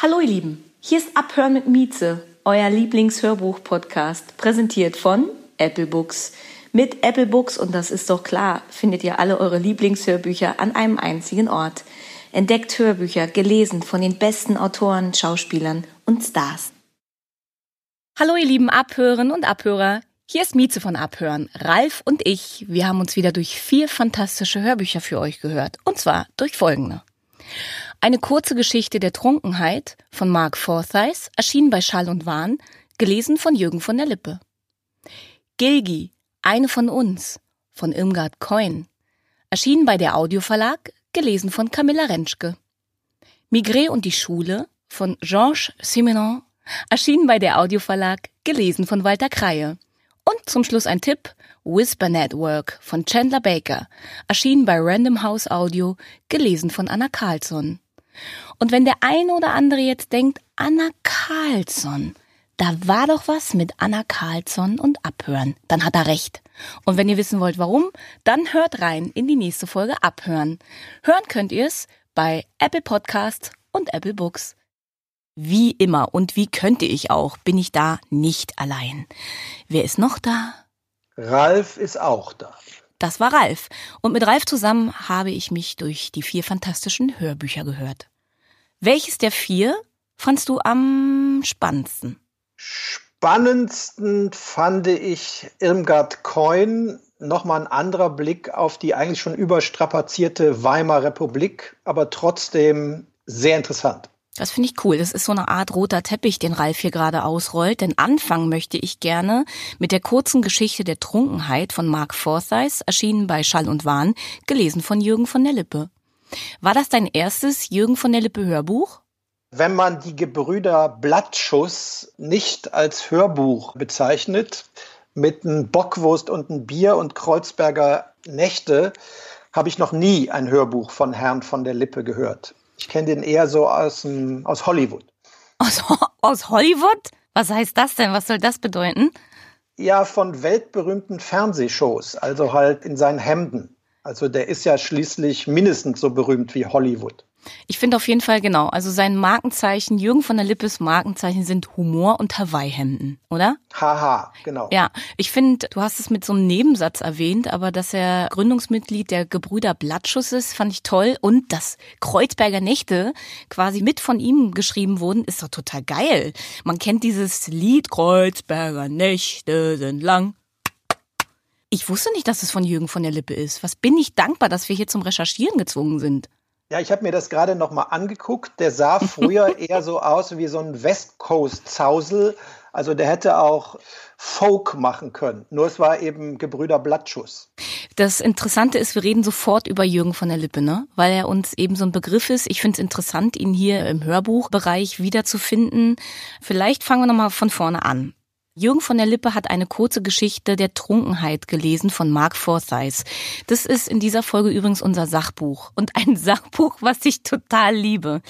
Hallo ihr Lieben, hier ist Abhören mit Mieze, euer Lieblingshörbuch-Podcast, präsentiert von Apple Books. Mit Apple Books, und das ist doch klar, findet ihr alle eure Lieblingshörbücher an einem einzigen Ort. Entdeckt Hörbücher, gelesen von den besten Autoren, Schauspielern und Stars. Hallo ihr lieben Abhören und Abhörer. Hier ist Mieze von Abhören. Ralf und ich, wir haben uns wieder durch vier fantastische Hörbücher für euch gehört. Und zwar durch folgende. Eine kurze Geschichte der Trunkenheit von Mark Forsyth, erschienen bei Schall und Wahn, gelesen von Jürgen von der Lippe. Gilgi, eine von uns, von Irmgard Coin, erschienen bei der Audioverlag, gelesen von Camilla Rentschke. Migré und die Schule von Georges Simenon, erschienen bei der Audioverlag, gelesen von Walter Kreie. Und zum Schluss ein Tipp, Whisper Network von Chandler Baker, erschienen bei Random House Audio, gelesen von Anna Carlsson. Und wenn der eine oder andere jetzt denkt, Anna Carlsson, da war doch was mit Anna Carlsson und Abhören, dann hat er recht. Und wenn ihr wissen wollt, warum, dann hört rein in die nächste Folge Abhören. Hören könnt ihr es bei Apple Podcasts und Apple Books. Wie immer und wie könnte ich auch, bin ich da nicht allein. Wer ist noch da? Ralf ist auch da. Das war Ralf. Und mit Ralf zusammen habe ich mich durch die vier fantastischen Hörbücher gehört. Welches der vier fandst du am spannendsten? Spannendsten fand ich Irmgard Coin. Nochmal ein anderer Blick auf die eigentlich schon überstrapazierte Weimarer Republik, aber trotzdem sehr interessant. Das finde ich cool. Das ist so eine Art roter Teppich, den Ralf hier gerade ausrollt. Denn anfangen möchte ich gerne mit der kurzen Geschichte der Trunkenheit von Mark Forsyth, erschienen bei Schall und Wahn, gelesen von Jürgen von der Lippe. War das dein erstes Jürgen von der Lippe Hörbuch? Wenn man die Gebrüder Blattschuss nicht als Hörbuch bezeichnet, mit einem Bockwurst und einem Bier und Kreuzberger Nächte, habe ich noch nie ein Hörbuch von Herrn von der Lippe gehört. Ich kenne den eher so aus, aus Hollywood. Aus, aus Hollywood? Was heißt das denn? Was soll das bedeuten? Ja, von weltberühmten Fernsehshows, also halt in seinen Hemden. Also der ist ja schließlich mindestens so berühmt wie Hollywood. Ich finde auf jeden Fall genau. Also sein Markenzeichen, Jürgen von der Lippes Markenzeichen sind Humor und Hawaii-Hemden, oder? Haha, genau. Ja, ich finde, du hast es mit so einem Nebensatz erwähnt, aber dass er Gründungsmitglied der Gebrüder Blattschuss ist, fand ich toll. Und dass Kreuzberger Nächte quasi mit von ihm geschrieben wurden, ist doch total geil. Man kennt dieses Lied Kreuzberger Nächte sind lang. Ich wusste nicht, dass es von Jürgen von der Lippe ist. Was bin ich dankbar, dass wir hier zum Recherchieren gezwungen sind. Ja, ich habe mir das gerade noch mal angeguckt. Der sah früher eher so aus wie so ein West Coast Zausel. Also der hätte auch Folk machen können. Nur es war eben Gebrüder Blattschuss. Das Interessante ist, wir reden sofort über Jürgen von der Lippe, ne? Weil er uns eben so ein Begriff ist. Ich finde es interessant, ihn hier im Hörbuchbereich wiederzufinden. Vielleicht fangen wir nochmal von vorne an. Jürgen von der Lippe hat eine kurze Geschichte der Trunkenheit gelesen von Mark Forsyth. Das ist in dieser Folge übrigens unser Sachbuch und ein Sachbuch, was ich total liebe.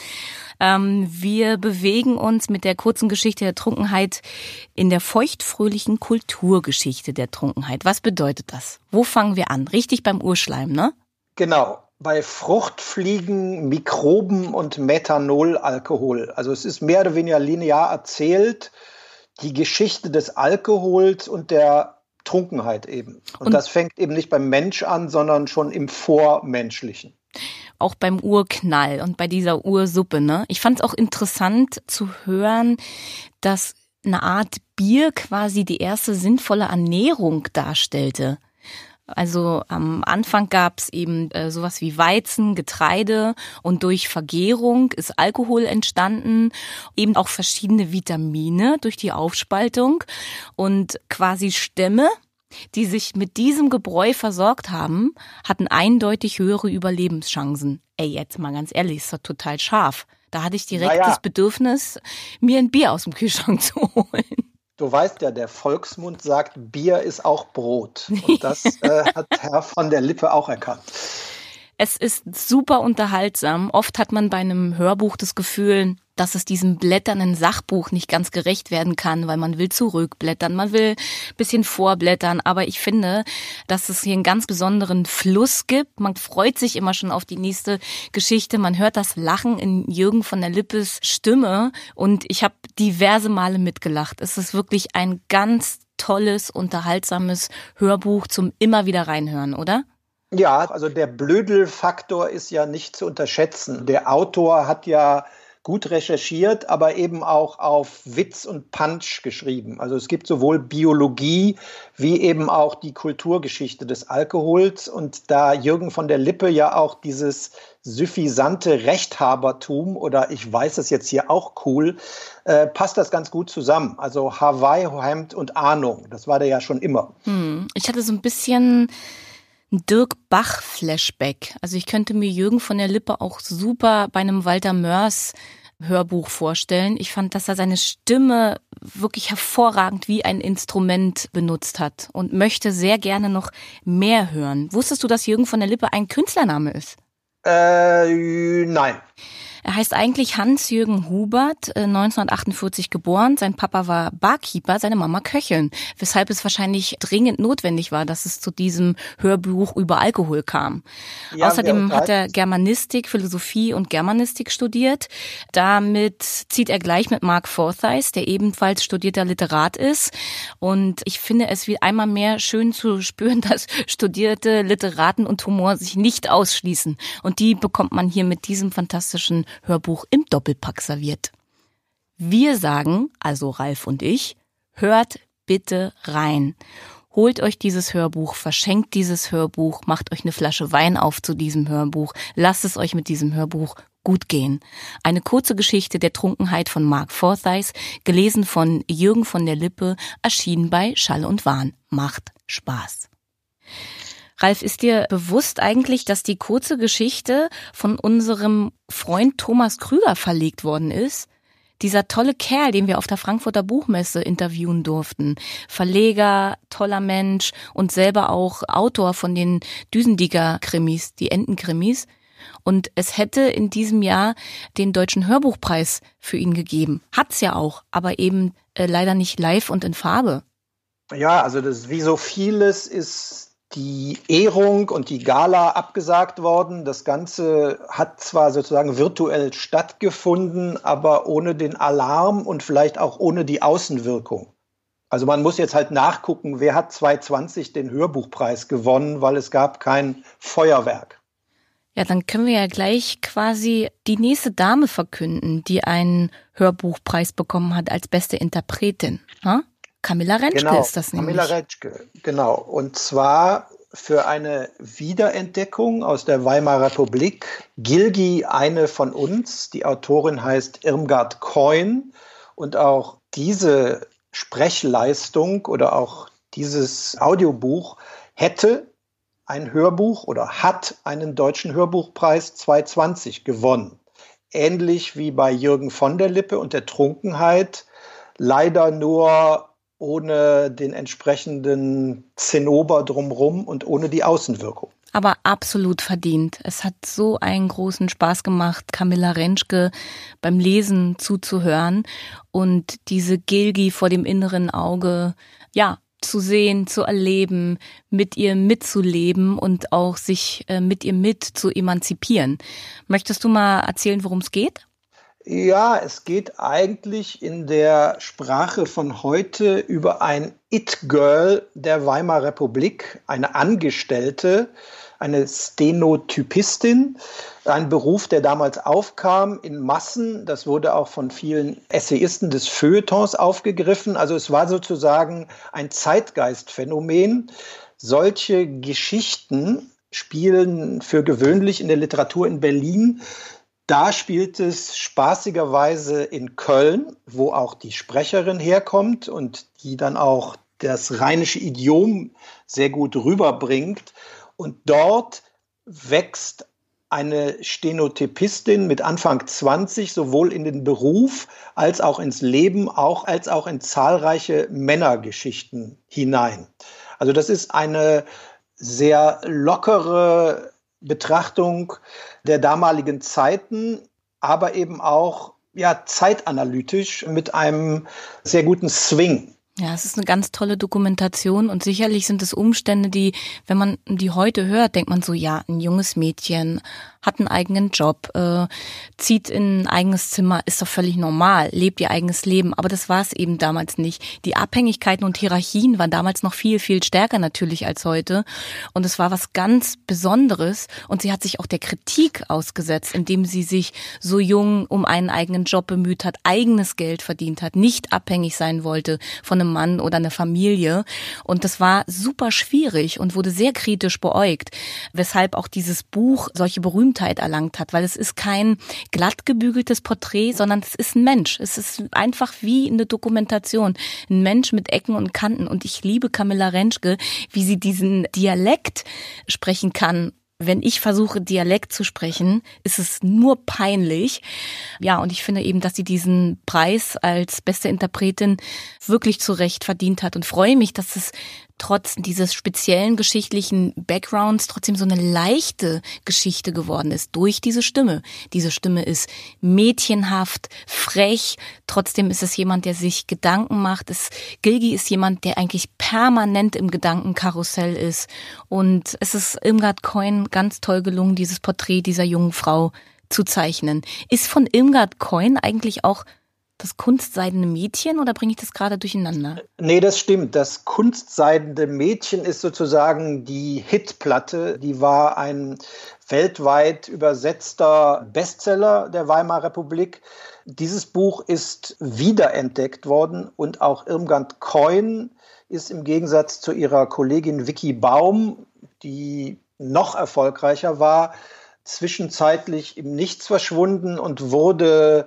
Ähm, wir bewegen uns mit der kurzen Geschichte der Trunkenheit in der feuchtfröhlichen Kulturgeschichte der Trunkenheit. Was bedeutet das? Wo fangen wir an? Richtig beim Urschleim, ne? Genau bei Fruchtfliegen, Mikroben und Methanolalkohol. Also es ist mehr oder weniger linear erzählt die Geschichte des Alkohols und der Trunkenheit eben. Und, und, das fängt eben nicht beim Mensch an, sondern schon im Vormenschlichen. Auch beim Urknall und bei dieser Ursuppe, ne? Ich fand es auch interessant zu hören, dass eine Art Bier quasi die erste sinnvolle Ernährung darstellte. Also am Anfang gab es eben äh, sowas wie Weizen, Getreide und durch Vergärung ist Alkohol entstanden, eben auch verschiedene Vitamine durch die Aufspaltung und quasi Stämme die sich mit diesem Gebräu versorgt haben, hatten eindeutig höhere Überlebenschancen. Ey, jetzt mal ganz ehrlich, ist doch total scharf. Da hatte ich direkt naja. das Bedürfnis, mir ein Bier aus dem Kühlschrank zu holen. Du weißt ja, der Volksmund sagt, Bier ist auch Brot. Und das äh, hat Herr von der Lippe auch erkannt. Es ist super unterhaltsam. Oft hat man bei einem Hörbuch das Gefühl, dass es diesem blätternden Sachbuch nicht ganz gerecht werden kann, weil man will zurückblättern, man will bisschen vorblättern. Aber ich finde, dass es hier einen ganz besonderen Fluss gibt. Man freut sich immer schon auf die nächste Geschichte. Man hört das Lachen in Jürgen von der Lippes Stimme und ich habe diverse Male mitgelacht. Es ist wirklich ein ganz tolles, unterhaltsames Hörbuch zum immer wieder reinhören, oder? Ja, also der Blödelfaktor ist ja nicht zu unterschätzen. Der Autor hat ja gut recherchiert, aber eben auch auf Witz und Punch geschrieben. Also es gibt sowohl Biologie wie eben auch die Kulturgeschichte des Alkohols. Und da Jürgen von der Lippe ja auch dieses suffisante Rechthabertum oder ich weiß es jetzt hier auch cool, äh, passt das ganz gut zusammen. Also Hawaii, Hemd und Ahnung, das war der ja schon immer. Hm, ich hatte so ein bisschen Dirk Bach-Flashback. Also ich könnte mir Jürgen von der Lippe auch super bei einem Walter Mörs Hörbuch vorstellen. Ich fand, dass er seine Stimme wirklich hervorragend wie ein Instrument benutzt hat und möchte sehr gerne noch mehr hören. Wusstest du, dass Jürgen von der Lippe ein Künstlername ist? Äh, nein. Er heißt eigentlich Hans-Jürgen Hubert, 1948 äh, geboren. Sein Papa war Barkeeper, seine Mama Köchin, weshalb es wahrscheinlich dringend notwendig war, dass es zu diesem Hörbuch über Alkohol kam. Ja, Außerdem hat er Germanistik, Philosophie und Germanistik studiert. Damit zieht er gleich mit Mark Forsyth, der ebenfalls studierter Literat ist. Und ich finde es wie einmal mehr schön zu spüren, dass studierte Literaten und Humor sich nicht ausschließen. Und die bekommt man hier mit diesem fantastischen Hörbuch im Doppelpack serviert. Wir sagen, also Ralf und ich, hört bitte rein. Holt euch dieses Hörbuch, verschenkt dieses Hörbuch, macht euch eine Flasche Wein auf zu diesem Hörbuch, lasst es euch mit diesem Hörbuch gut gehen. Eine kurze Geschichte der Trunkenheit von Mark Forsyth, gelesen von Jürgen von der Lippe, erschienen bei Schall und Wahn. Macht Spaß. Ralf, ist dir bewusst eigentlich, dass die kurze Geschichte von unserem Freund Thomas Krüger verlegt worden ist? Dieser tolle Kerl, den wir auf der Frankfurter Buchmesse interviewen durften. Verleger, toller Mensch und selber auch Autor von den Düsendiger-Krimis, die Entenkrimis. Und es hätte in diesem Jahr den Deutschen Hörbuchpreis für ihn gegeben. Hat's ja auch, aber eben äh, leider nicht live und in Farbe. Ja, also das wie so vieles ist die Ehrung und die Gala abgesagt worden. Das Ganze hat zwar sozusagen virtuell stattgefunden, aber ohne den Alarm und vielleicht auch ohne die Außenwirkung. Also man muss jetzt halt nachgucken, wer hat 2020 den Hörbuchpreis gewonnen, weil es gab kein Feuerwerk. Ja, dann können wir ja gleich quasi die nächste Dame verkünden, die einen Hörbuchpreis bekommen hat als beste Interpretin. Ha? Camilla Rentschke genau, ist das nämlich. Camilla Rentschke, genau. Und zwar für eine Wiederentdeckung aus der Weimarer Republik. Gilgi, eine von uns. Die Autorin heißt Irmgard Coin. Und auch diese Sprechleistung oder auch dieses Audiobuch hätte ein Hörbuch oder hat einen deutschen Hörbuchpreis 2020 gewonnen. Ähnlich wie bei Jürgen von der Lippe und der Trunkenheit. Leider nur ohne den entsprechenden Zinnober drumrum und ohne die Außenwirkung. Aber absolut verdient. Es hat so einen großen Spaß gemacht, Camilla Rentschke beim Lesen zuzuhören und diese Gilgi vor dem inneren Auge, ja, zu sehen, zu erleben, mit ihr mitzuleben und auch sich äh, mit ihr mit zu emanzipieren. Möchtest du mal erzählen, worum es geht? Ja, es geht eigentlich in der Sprache von heute über ein It-Girl der Weimarer Republik, eine Angestellte, eine Stenotypistin, ein Beruf, der damals aufkam in Massen. Das wurde auch von vielen Essayisten des Feuilletons aufgegriffen. Also es war sozusagen ein Zeitgeistphänomen. Solche Geschichten spielen für gewöhnlich in der Literatur in Berlin da spielt es spaßigerweise in Köln, wo auch die Sprecherin herkommt und die dann auch das rheinische Idiom sehr gut rüberbringt. Und dort wächst eine Stenotypistin mit Anfang 20 sowohl in den Beruf als auch ins Leben, auch als auch in zahlreiche Männergeschichten hinein. Also das ist eine sehr lockere Betrachtung der damaligen Zeiten, aber eben auch ja zeitanalytisch mit einem sehr guten Swing. Ja, es ist eine ganz tolle Dokumentation und sicherlich sind es Umstände, die, wenn man die heute hört, denkt man so, ja, ein junges Mädchen hat einen eigenen Job, äh, zieht in ein eigenes Zimmer, ist doch völlig normal, lebt ihr eigenes Leben. Aber das war es eben damals nicht. Die Abhängigkeiten und Hierarchien waren damals noch viel, viel stärker natürlich als heute. Und es war was ganz Besonderes. Und sie hat sich auch der Kritik ausgesetzt, indem sie sich so jung um einen eigenen Job bemüht hat, eigenes Geld verdient hat, nicht abhängig sein wollte von einem Mann oder einer Familie. Und das war super schwierig und wurde sehr kritisch beäugt, weshalb auch dieses Buch solche berühmte Berühmtheit erlangt hat, weil es ist kein glatt gebügeltes Porträt, sondern es ist ein Mensch. Es ist einfach wie eine Dokumentation. Ein Mensch mit Ecken und Kanten. Und ich liebe Camilla Rentschke, wie sie diesen Dialekt sprechen kann wenn ich versuche, Dialekt zu sprechen, ist es nur peinlich. Ja, und ich finde eben, dass sie diesen Preis als beste Interpretin wirklich zu Recht verdient hat und freue mich, dass es trotz dieses speziellen geschichtlichen Backgrounds trotzdem so eine leichte Geschichte geworden ist durch diese Stimme. Diese Stimme ist mädchenhaft, frech, trotzdem ist es jemand, der sich Gedanken macht. Es, Gilgi ist jemand, der eigentlich permanent im Gedankenkarussell ist und es ist Irmgard Coin ganz toll gelungen, dieses Porträt dieser jungen Frau zu zeichnen. Ist von Irmgard Coin eigentlich auch das kunstseidene Mädchen oder bringe ich das gerade durcheinander? Nee, das stimmt. Das kunstseidende Mädchen ist sozusagen die Hitplatte. Die war ein weltweit übersetzter Bestseller der Weimarer Republik. Dieses Buch ist wiederentdeckt worden und auch Irmgard Coin ist im Gegensatz zu ihrer Kollegin Vicky Baum, die noch erfolgreicher war, zwischenzeitlich im Nichts verschwunden und wurde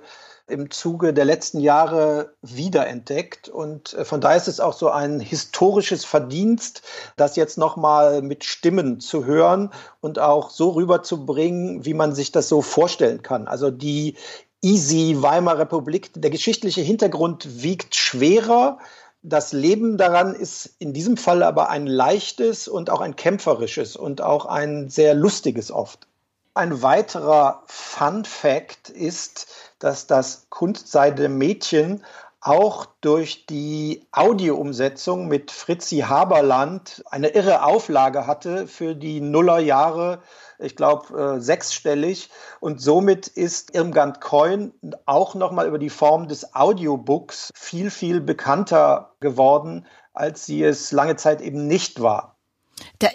im Zuge der letzten Jahre wiederentdeckt. Und äh, von daher ist es auch so ein historisches Verdienst, das jetzt nochmal mit Stimmen zu hören und auch so rüberzubringen, wie man sich das so vorstellen kann. Also die Easy Weimarer Republik, der geschichtliche Hintergrund wiegt schwerer. Das Leben daran ist in diesem Fall aber ein leichtes und auch ein kämpferisches und auch ein sehr lustiges oft. Ein weiterer Fun Fact ist, dass das Kunstseide Mädchen auch durch die Audioumsetzung mit Fritzi Haberland eine irre Auflage hatte für die Nullerjahre, ich glaube äh, sechsstellig. Und somit ist Irmgard Coin auch nochmal über die Form des Audiobooks viel, viel bekannter geworden, als sie es lange Zeit eben nicht war.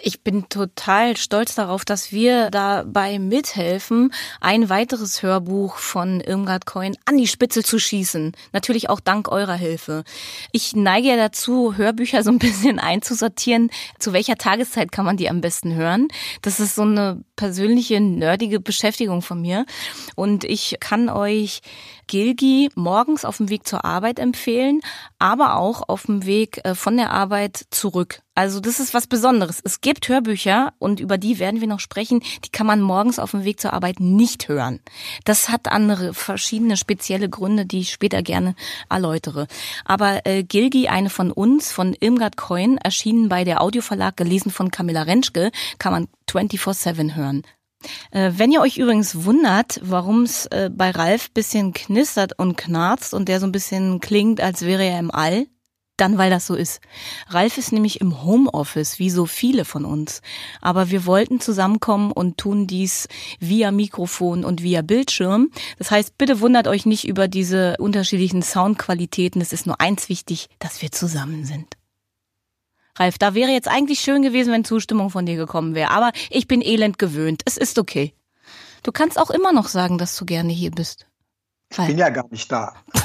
Ich bin total stolz darauf, dass wir dabei mithelfen, ein weiteres Hörbuch von Irmgard Coin an die Spitze zu schießen. Natürlich auch dank eurer Hilfe. Ich neige ja dazu, Hörbücher so ein bisschen einzusortieren. Zu welcher Tageszeit kann man die am besten hören? Das ist so eine persönliche, nerdige Beschäftigung von mir. Und ich kann euch Gilgi morgens auf dem Weg zur Arbeit empfehlen, aber auch auf dem Weg äh, von der Arbeit zurück. Also das ist was Besonderes. Es gibt Hörbücher und über die werden wir noch sprechen, die kann man morgens auf dem Weg zur Arbeit nicht hören. Das hat andere verschiedene spezielle Gründe, die ich später gerne erläutere. Aber äh, Gilgi, eine von uns, von Irmgard Coin, erschienen bei der Audioverlag, gelesen von Camilla Rentschke, kann man 24-7 hören. Äh, wenn ihr euch übrigens wundert, warum es äh, bei Ralf bisschen knistert und knarzt und der so ein bisschen klingt, als wäre er im All, dann weil das so ist. Ralf ist nämlich im Homeoffice, wie so viele von uns. Aber wir wollten zusammenkommen und tun dies via Mikrofon und via Bildschirm. Das heißt, bitte wundert euch nicht über diese unterschiedlichen Soundqualitäten. Es ist nur eins wichtig, dass wir zusammen sind. Ralf, da wäre jetzt eigentlich schön gewesen, wenn Zustimmung von dir gekommen wäre. Aber ich bin elend gewöhnt. Es ist okay. Du kannst auch immer noch sagen, dass du gerne hier bist. Ich bin ja gar nicht da.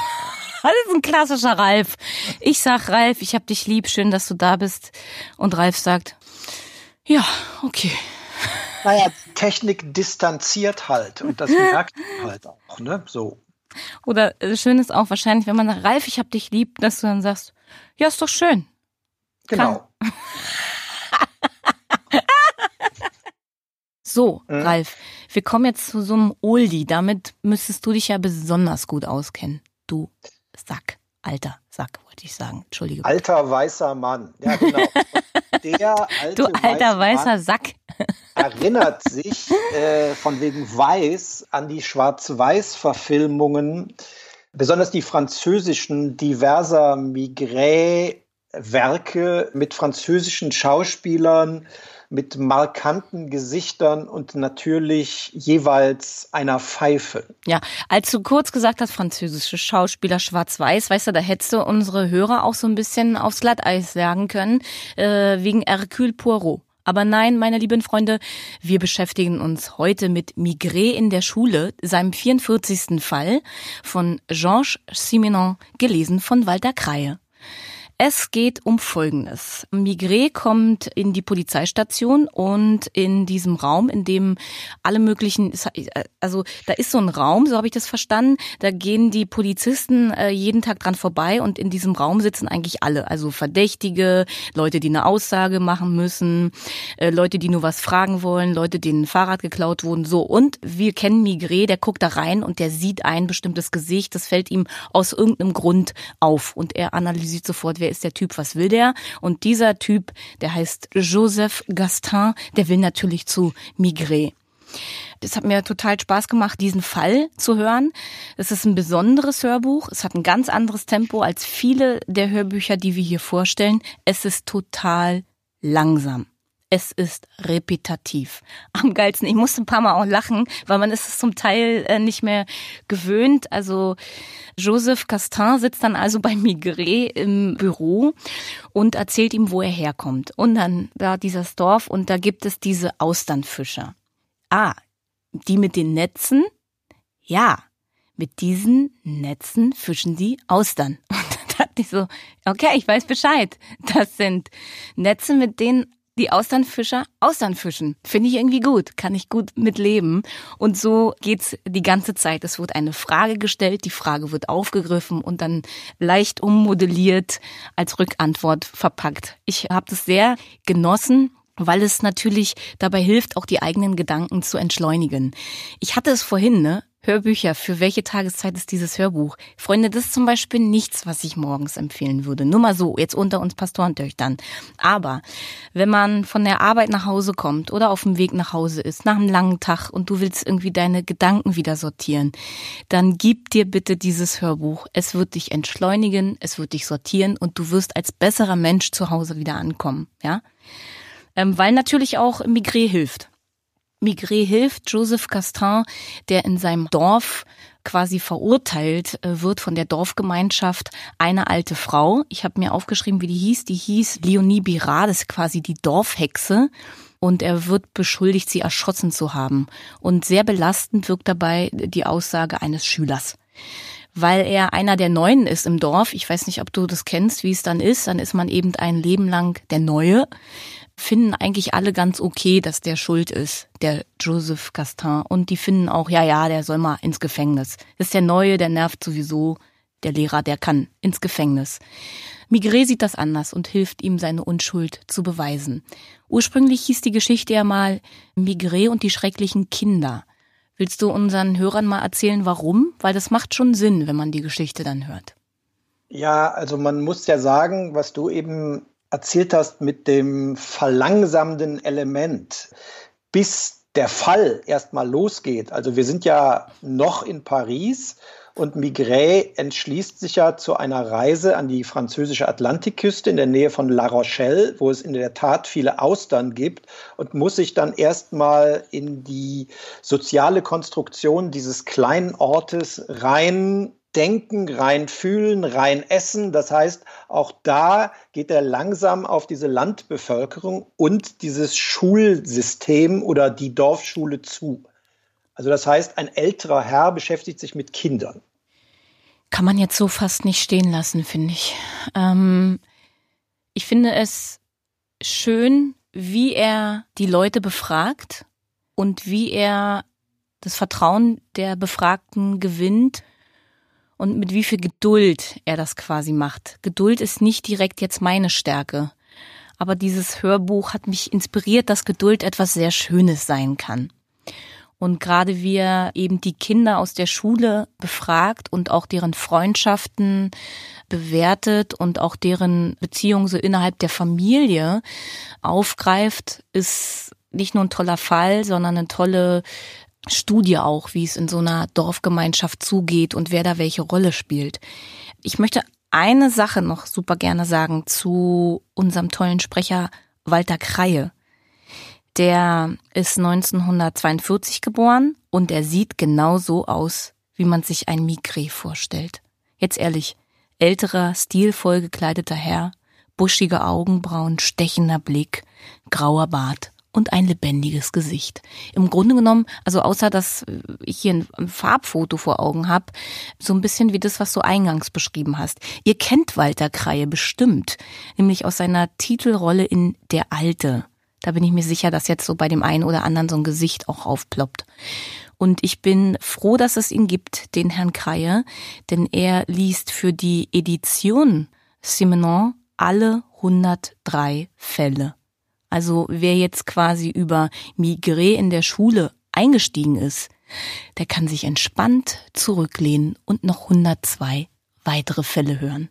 Das ist ein klassischer Ralf. Ich sag Ralf, ich hab dich lieb, schön, dass du da bist. Und Ralf sagt, ja, okay. Naja, Technik distanziert halt und das merkt man halt auch, ne? So. Oder äh, schön ist auch wahrscheinlich, wenn man sagt, Ralf, ich hab dich lieb, dass du dann sagst, ja, ist doch schön. Genau. so, mhm. Ralf, wir kommen jetzt zu so einem Oldie. Damit müsstest du dich ja besonders gut auskennen. Du Sack, alter Sack, wollte ich sagen. Entschuldige. Alter weißer Mann. Ja, genau. Der alte du alter weißer Mann Sack. erinnert sich äh, von wegen Weiß an die Schwarz-Weiß-Verfilmungen, besonders die französischen diverser Migré-Werke mit französischen Schauspielern mit markanten Gesichtern und natürlich jeweils einer Pfeife. Ja, als du kurz gesagt hast, französische Schauspieler schwarz-weiß, weißt du, da hättest du unsere Hörer auch so ein bisschen aufs Glatteis sagen können, äh, wegen Hercule Poirot. Aber nein, meine lieben Freunde, wir beschäftigen uns heute mit Migré in der Schule, seinem 44. Fall von Georges Simenon, gelesen von Walter Kreie. Es geht um Folgendes. Migré kommt in die Polizeistation und in diesem Raum, in dem alle möglichen, also da ist so ein Raum, so habe ich das verstanden, da gehen die Polizisten äh, jeden Tag dran vorbei und in diesem Raum sitzen eigentlich alle, also Verdächtige, Leute, die eine Aussage machen müssen, äh, Leute, die nur was fragen wollen, Leute, denen ein Fahrrad geklaut wurden, so. Und wir kennen Migré, der guckt da rein und der sieht ein bestimmtes Gesicht, das fällt ihm aus irgendeinem Grund auf und er analysiert sofort, wer ist der Typ, was will der? Und dieser Typ, der heißt Joseph Gastin, der will natürlich zu Migré. Es hat mir total Spaß gemacht, diesen Fall zu hören. Es ist ein besonderes Hörbuch. Es hat ein ganz anderes Tempo als viele der Hörbücher, die wir hier vorstellen. Es ist total langsam es ist repetitiv. Am geilsten, ich musste ein paar Mal auch lachen, weil man ist es zum Teil äh, nicht mehr gewöhnt. Also Joseph Castin sitzt dann also bei Migré im Büro und erzählt ihm, wo er herkommt. Und dann da dieses Dorf und da gibt es diese Austernfischer. Ah, die mit den Netzen? Ja, mit diesen Netzen fischen die Austern. Und da dachte ich so, okay, ich weiß Bescheid. Das sind Netze, mit denen die Austernfischer Austernfischen. Finde ich irgendwie gut, kann ich gut mitleben. Und so geht's die ganze Zeit. Es wird eine Frage gestellt, die Frage wird aufgegriffen und dann leicht ummodelliert als Rückantwort verpackt. Ich habe das sehr genossen weil es natürlich dabei hilft, auch die eigenen Gedanken zu entschleunigen. Ich hatte es vorhin, ne? Hörbücher, für welche Tageszeit ist dieses Hörbuch? Freunde, das ist zum Beispiel nichts, was ich morgens empfehlen würde. Nur mal so, jetzt unter uns Pastorentöchtern. Aber wenn man von der Arbeit nach Hause kommt oder auf dem Weg nach Hause ist, nach einem langen Tag und du willst irgendwie deine Gedanken wieder sortieren, dann gib dir bitte dieses Hörbuch. Es wird dich entschleunigen, es wird dich sortieren und du wirst als besserer Mensch zu Hause wieder ankommen, ja? Ähm, weil natürlich auch Migré hilft. Migré hilft Joseph Castin, der in seinem Dorf quasi verurteilt äh, wird von der Dorfgemeinschaft eine alte Frau. Ich habe mir aufgeschrieben, wie die hieß. Die hieß Leonie Birat, das ist quasi die Dorfhexe. Und er wird beschuldigt, sie erschossen zu haben. Und sehr belastend wirkt dabei die Aussage eines Schülers weil er einer der Neuen ist im Dorf. Ich weiß nicht, ob du das kennst, wie es dann ist. Dann ist man eben ein Leben lang der Neue finden eigentlich alle ganz okay, dass der schuld ist, der Joseph Castin. Und die finden auch, ja, ja, der soll mal ins Gefängnis. Ist der Neue, der nervt sowieso. Der Lehrer, der kann ins Gefängnis. Migré sieht das anders und hilft ihm, seine Unschuld zu beweisen. Ursprünglich hieß die Geschichte ja mal Migré und die schrecklichen Kinder. Willst du unseren Hörern mal erzählen, warum? Weil das macht schon Sinn, wenn man die Geschichte dann hört. Ja, also man muss ja sagen, was du eben erzählt hast mit dem verlangsamenden Element, bis der Fall erstmal losgeht. Also wir sind ja noch in Paris und Migré entschließt sich ja zu einer Reise an die französische Atlantikküste in der Nähe von La Rochelle, wo es in der Tat viele Austern gibt und muss sich dann erstmal in die soziale Konstruktion dieses kleinen Ortes rein denken, rein fühlen, rein essen. Das heißt, auch da geht er langsam auf diese Landbevölkerung und dieses Schulsystem oder die Dorfschule zu. Also das heißt, ein älterer Herr beschäftigt sich mit Kindern. Kann man jetzt so fast nicht stehen lassen, finde ich. Ähm, ich finde es schön, wie er die Leute befragt und wie er das Vertrauen der Befragten gewinnt und mit wie viel Geduld er das quasi macht. Geduld ist nicht direkt jetzt meine Stärke. aber dieses Hörbuch hat mich inspiriert, dass Geduld etwas sehr Schönes sein kann. Und gerade wie er eben die Kinder aus der Schule befragt und auch deren Freundschaften bewertet und auch deren Beziehungen so innerhalb der Familie aufgreift, ist nicht nur ein toller Fall, sondern eine tolle Studie auch, wie es in so einer Dorfgemeinschaft zugeht und wer da welche Rolle spielt. Ich möchte eine Sache noch super gerne sagen zu unserem tollen Sprecher Walter Kreie. Der ist 1942 geboren und er sieht genau so aus, wie man sich ein Migré vorstellt. Jetzt ehrlich, älterer, stilvoll gekleideter Herr, buschige Augenbrauen, stechender Blick, grauer Bart und ein lebendiges Gesicht. Im Grunde genommen, also außer dass ich hier ein Farbfoto vor Augen habe, so ein bisschen wie das, was du eingangs beschrieben hast. Ihr kennt Walter Kreie bestimmt, nämlich aus seiner Titelrolle in Der Alte. Da bin ich mir sicher, dass jetzt so bei dem einen oder anderen so ein Gesicht auch aufploppt. Und ich bin froh, dass es ihn gibt, den Herrn Kreie, denn er liest für die Edition Simenon alle 103 Fälle. Also wer jetzt quasi über Migré in der Schule eingestiegen ist, der kann sich entspannt zurücklehnen und noch 102 weitere Fälle hören.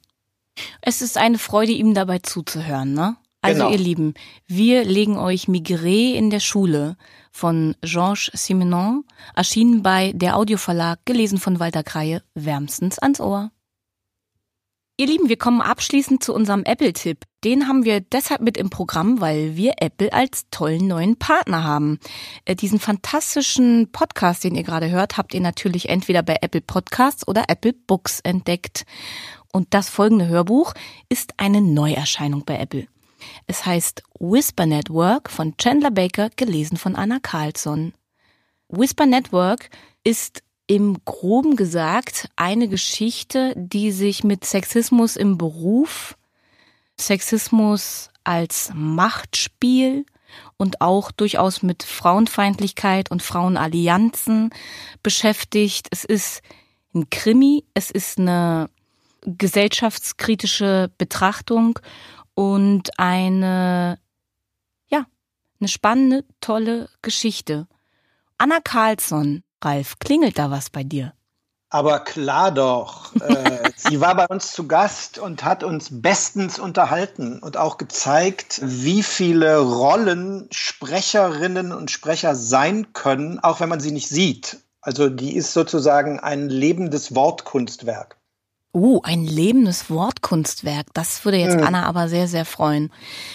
Es ist eine Freude, ihm dabei zuzuhören, ne? Also genau. ihr Lieben, wir legen euch Migré in der Schule von Georges Simenon, erschienen bei der Audioverlag, gelesen von Walter Kreie, wärmstens ans Ohr. Ihr Lieben, wir kommen abschließend zu unserem Apple-Tipp. Den haben wir deshalb mit im Programm, weil wir Apple als tollen neuen Partner haben. Äh, diesen fantastischen Podcast, den ihr gerade hört, habt ihr natürlich entweder bei Apple Podcasts oder Apple Books entdeckt. Und das folgende Hörbuch ist eine Neuerscheinung bei Apple. Es heißt Whisper Network von Chandler Baker, gelesen von Anna Carlson. Whisper Network ist im groben gesagt eine Geschichte, die sich mit Sexismus im Beruf, Sexismus als Machtspiel und auch durchaus mit Frauenfeindlichkeit und Frauenallianzen beschäftigt. Es ist ein Krimi, es ist eine gesellschaftskritische Betrachtung und eine, ja, eine spannende, tolle Geschichte. Anna Carlsson, Ralf, klingelt da was bei dir? Aber klar doch. Äh, sie war bei uns zu Gast und hat uns bestens unterhalten und auch gezeigt, wie viele Rollen Sprecherinnen und Sprecher sein können, auch wenn man sie nicht sieht. Also die ist sozusagen ein lebendes Wortkunstwerk. Oh, ein lebendes Wortkunstwerk. Das würde jetzt. Anna aber sehr, sehr freuen.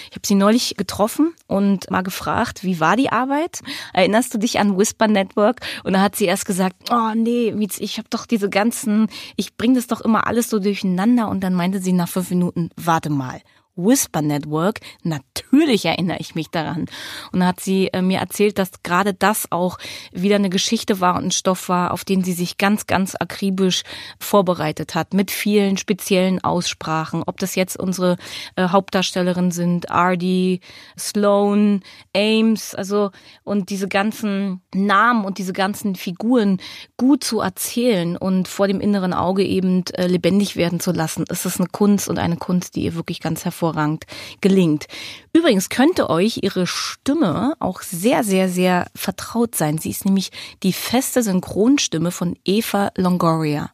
Ich habe sie neulich getroffen und mal gefragt, wie war die Arbeit? Erinnerst du dich an Whisper Network? Und da hat sie erst gesagt, oh nee, ich habe doch diese ganzen, ich bringe das doch immer alles so durcheinander. Und dann meinte sie nach fünf Minuten, warte mal. Whisper Network. Natürlich erinnere ich mich daran. Und hat sie äh, mir erzählt, dass gerade das auch wieder eine Geschichte war und ein Stoff war, auf den sie sich ganz, ganz akribisch vorbereitet hat, mit vielen speziellen Aussprachen. Ob das jetzt unsere äh, Hauptdarstellerinnen sind, Ardy, Sloan, Ames, also und diese ganzen Namen und diese ganzen Figuren gut zu erzählen und vor dem inneren Auge eben äh, lebendig werden zu lassen. Es ist eine Kunst und eine Kunst, die ihr wirklich ganz hervorragend hervorragend gelingt. Übrigens könnte euch ihre Stimme auch sehr, sehr, sehr vertraut sein. Sie ist nämlich die feste Synchronstimme von Eva Longoria.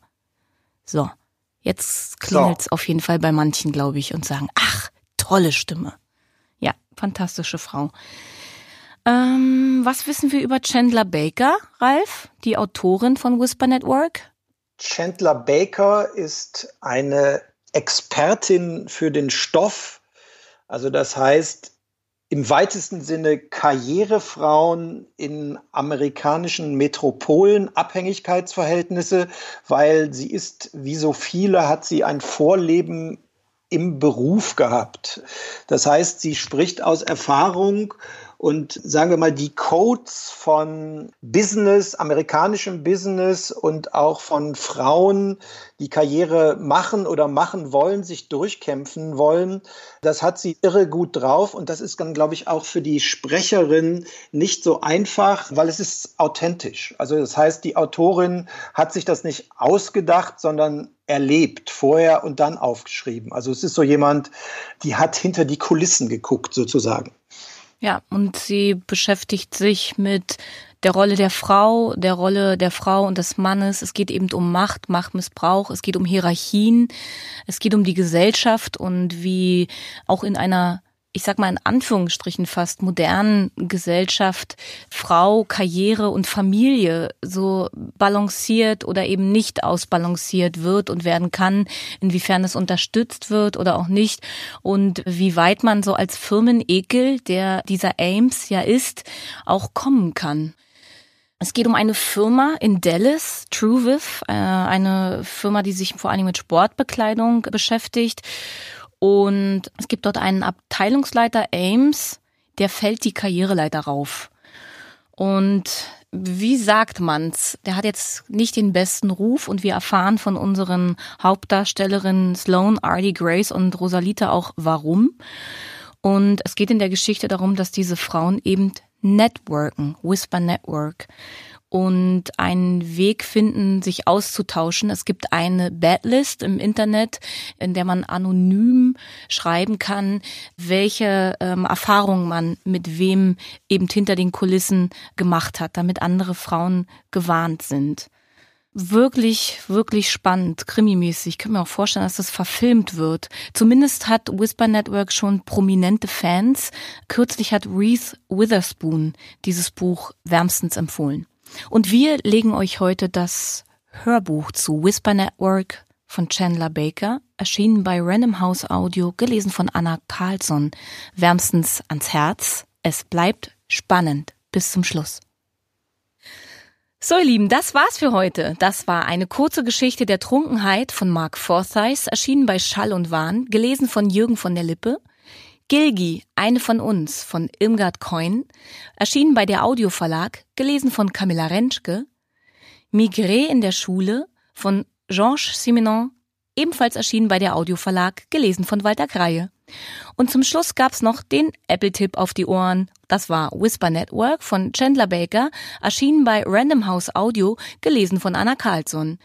So, jetzt klingelt es so. auf jeden Fall bei manchen, glaube ich, und sagen, ach, tolle Stimme. Ja, fantastische Frau. Ähm, was wissen wir über Chandler Baker, Ralf, die Autorin von Whisper Network? Chandler Baker ist eine Expertin für den Stoff. Also das heißt im weitesten Sinne Karrierefrauen in amerikanischen Metropolen, Abhängigkeitsverhältnisse, weil sie ist, wie so viele, hat sie ein Vorleben im Beruf gehabt. Das heißt, sie spricht aus Erfahrung und sagen wir mal, die Codes von Business, amerikanischem Business und auch von Frauen, die Karriere machen oder machen wollen, sich durchkämpfen wollen, das hat sie irre gut drauf. Und das ist dann, glaube ich, auch für die Sprecherin nicht so einfach, weil es ist authentisch. Also das heißt, die Autorin hat sich das nicht ausgedacht, sondern erlebt, vorher und dann aufgeschrieben. Also es ist so jemand, die hat hinter die Kulissen geguckt, sozusagen. Ja, und sie beschäftigt sich mit der Rolle der Frau, der Rolle der Frau und des Mannes. Es geht eben um Macht, Machtmissbrauch, es geht um Hierarchien, es geht um die Gesellschaft und wie auch in einer ich sag mal in Anführungsstrichen fast modernen Gesellschaft Frau, Karriere und Familie so balanciert oder eben nicht ausbalanciert wird und werden kann, inwiefern es unterstützt wird oder auch nicht und wie weit man so als Firmenekel, der dieser Ames ja ist, auch kommen kann. Es geht um eine Firma in Dallas, TrueWiv, äh, eine Firma, die sich vor allem mit Sportbekleidung beschäftigt und es gibt dort einen Abteilungsleiter Ames, der fällt die Karriereleiter rauf. Und wie sagt man's? Der hat jetzt nicht den besten Ruf und wir erfahren von unseren Hauptdarstellerinnen Sloan, Artie Grace und Rosalita auch warum. Und es geht in der Geschichte darum, dass diese Frauen eben networken, Whisper Network und einen Weg finden, sich auszutauschen. Es gibt eine Badlist im Internet, in der man anonym schreiben kann, welche ähm, Erfahrungen man mit wem eben hinter den Kulissen gemacht hat, damit andere Frauen gewarnt sind. Wirklich, wirklich spannend, krimimäßig. Ich kann mir auch vorstellen, dass das verfilmt wird. Zumindest hat Whisper Network schon prominente Fans. Kürzlich hat Reese Witherspoon dieses Buch wärmstens empfohlen. Und wir legen euch heute das Hörbuch zu Whisper Network von Chandler Baker, erschienen bei Random House Audio, gelesen von Anna Carlson, wärmstens ans Herz. Es bleibt spannend bis zum Schluss. So, ihr Lieben, das war's für heute. Das war eine kurze Geschichte der Trunkenheit von Mark Forsyth, erschienen bei Schall und Wahn, gelesen von Jürgen von der Lippe. Gilgi, eine von uns von Irmgard Coin, erschienen bei der Audioverlag, gelesen von Camilla Rentschke. Migré in der Schule von Georges Simenon, ebenfalls erschienen bei der Audioverlag, gelesen von Walter Kreie. Und zum Schluss gab's noch den Apple-Tipp auf die Ohren. Das war Whisper Network von Chandler Baker, erschienen bei Random House Audio, gelesen von Anna Carlson.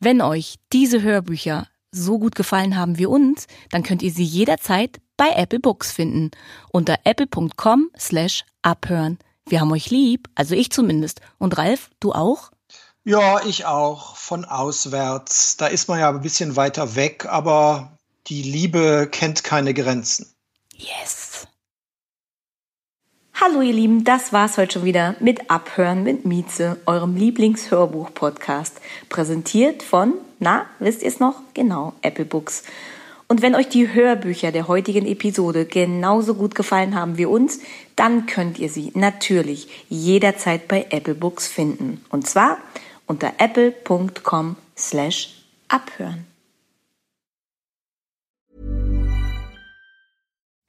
Wenn euch diese Hörbücher so gut gefallen haben wie uns, dann könnt ihr sie jederzeit bei Apple Books finden. Unter apple.com slash abhören. Wir haben euch lieb, also ich zumindest. Und Ralf, du auch? Ja, ich auch. Von auswärts. Da ist man ja ein bisschen weiter weg, aber die Liebe kennt keine Grenzen. Yes. Hallo ihr Lieben, das war's heute schon wieder mit Abhören mit Mieze, eurem Lieblingshörbuch-Podcast. Präsentiert von, na, wisst ihr es noch? Genau, Apple Books. Und wenn euch die Hörbücher der heutigen Episode genauso gut gefallen haben wie uns, dann könnt ihr sie natürlich jederzeit bei Apple Books finden. Und zwar unter apple.com slash abhören.